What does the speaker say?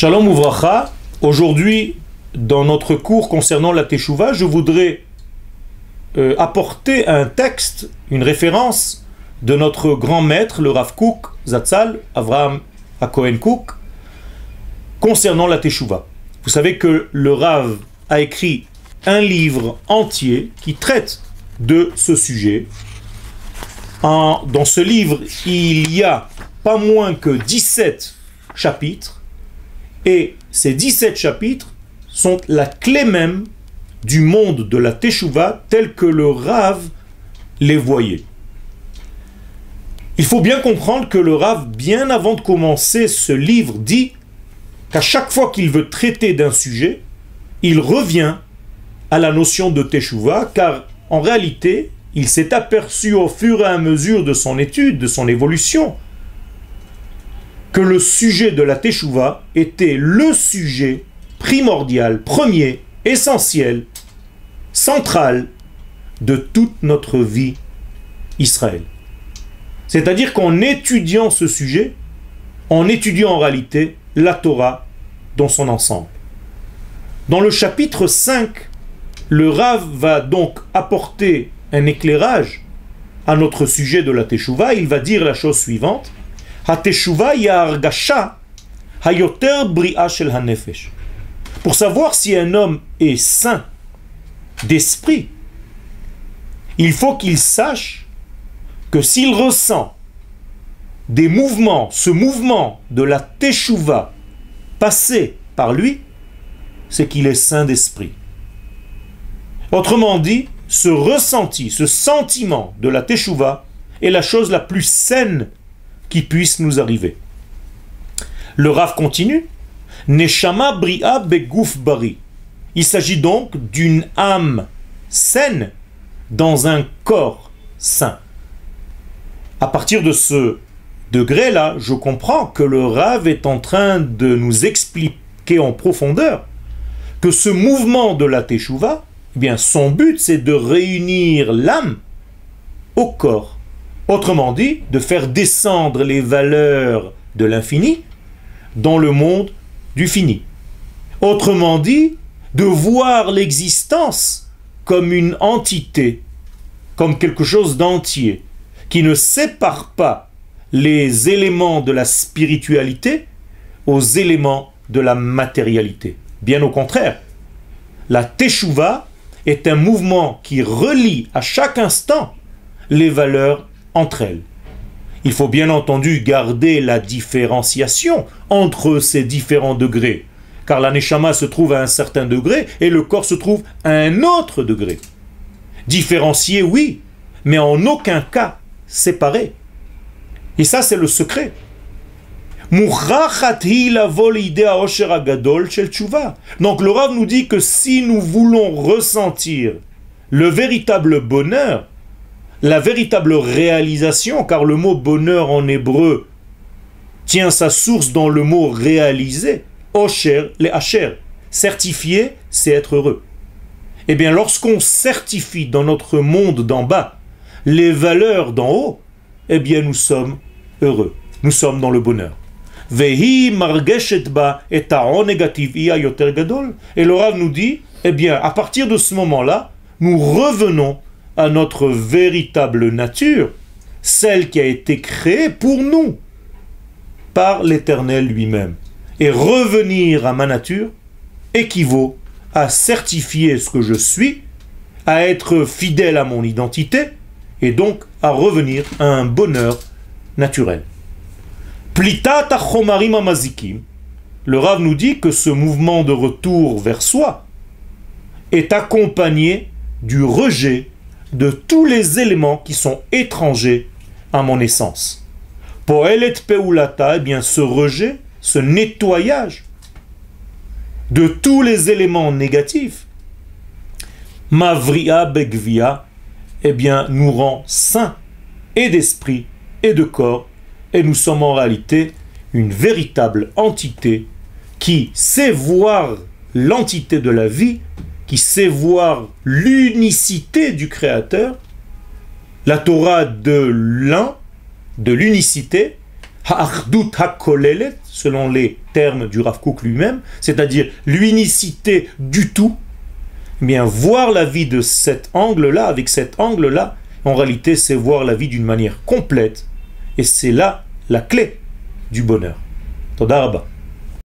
Shalom Ouvracha, aujourd'hui dans notre cours concernant la Teshuvah, je voudrais euh, apporter un texte, une référence de notre grand maître, le Rav Kook, Zatzal, Avraham Akohen Kook, concernant la Teshuvah. Vous savez que le Rav a écrit un livre entier qui traite de ce sujet. dans ce livre, il y a pas moins que 17 chapitres, et ces 17 chapitres sont la clé même du monde de la Teshuvah tel que le Rav les voyait. Il faut bien comprendre que le Rav, bien avant de commencer ce livre, dit qu'à chaque fois qu'il veut traiter d'un sujet, il revient à la notion de Teshuvah, car en réalité, il s'est aperçu au fur et à mesure de son étude, de son évolution, que le sujet de la Teshuvah était le sujet primordial, premier, essentiel, central de toute notre vie Israël. C'est-à-dire qu'en étudiant ce sujet, en étudiant en réalité la Torah dans son ensemble. Dans le chapitre 5, le Rav va donc apporter un éclairage à notre sujet de la Teshuvah. Il va dire la chose suivante pour savoir si un homme est saint d'esprit, il faut qu'il sache que s'il ressent des mouvements, ce mouvement de la teshuva passé par lui, c'est qu'il est saint d'esprit. Autrement dit, ce ressenti, ce sentiment de la teshuva est la chose la plus saine qui puisse nous arriver. Le Rav continue. Bria. Il s'agit donc d'une âme saine dans un corps sain. À partir de ce degré-là, je comprends que le Rav est en train de nous expliquer en profondeur que ce mouvement de la Teshuvah, eh bien, son but c'est de réunir l'âme au corps. Autrement dit, de faire descendre les valeurs de l'infini dans le monde du fini. Autrement dit, de voir l'existence comme une entité, comme quelque chose d'entier, qui ne sépare pas les éléments de la spiritualité aux éléments de la matérialité. Bien au contraire, la teshuva est un mouvement qui relie à chaque instant les valeurs entre elles. Il faut bien entendu garder la différenciation entre ces différents degrés, car la neshama se trouve à un certain degré et le corps se trouve à un autre degré. Différencier, oui, mais en aucun cas séparé. Et ça, c'est le secret. Donc le Rav nous dit que si nous voulons ressentir le véritable bonheur, la véritable réalisation, car le mot bonheur en hébreu tient sa source dans le mot réaliser, Osher, les Hacher. Certifier, c'est être heureux. Eh bien, lorsqu'on certifie dans notre monde d'en bas les valeurs d'en haut, eh bien, nous sommes heureux. Nous sommes dans le bonheur. Et le Rav nous dit, eh bien, à partir de ce moment-là, nous revenons à notre véritable nature, celle qui a été créée pour nous par l'Éternel lui-même. Et revenir à ma nature équivaut à certifier ce que je suis, à être fidèle à mon identité, et donc à revenir à un bonheur naturel. Plitat amazikim, le Rav nous dit que ce mouvement de retour vers soi est accompagné du rejet de tous les éléments qui sont étrangers à mon essence. Poelet peulata, eh bien ce rejet, ce nettoyage de tous les éléments négatifs, Mavria Begvia, eh bien nous rend saints et d'esprit et de corps, et nous sommes en réalité une véritable entité qui sait voir l'entité de la vie qui sait voir l'unicité du Créateur, la Torah de l'un, de l'unicité, ha'achdut ha'kolelet, selon les termes du Rav Kook lui-même, c'est-à-dire l'unicité du tout, eh bien voir la vie de cet angle-là, avec cet angle-là, en réalité c'est voir la vie d'une manière complète, et c'est là la clé du bonheur. Todaraba.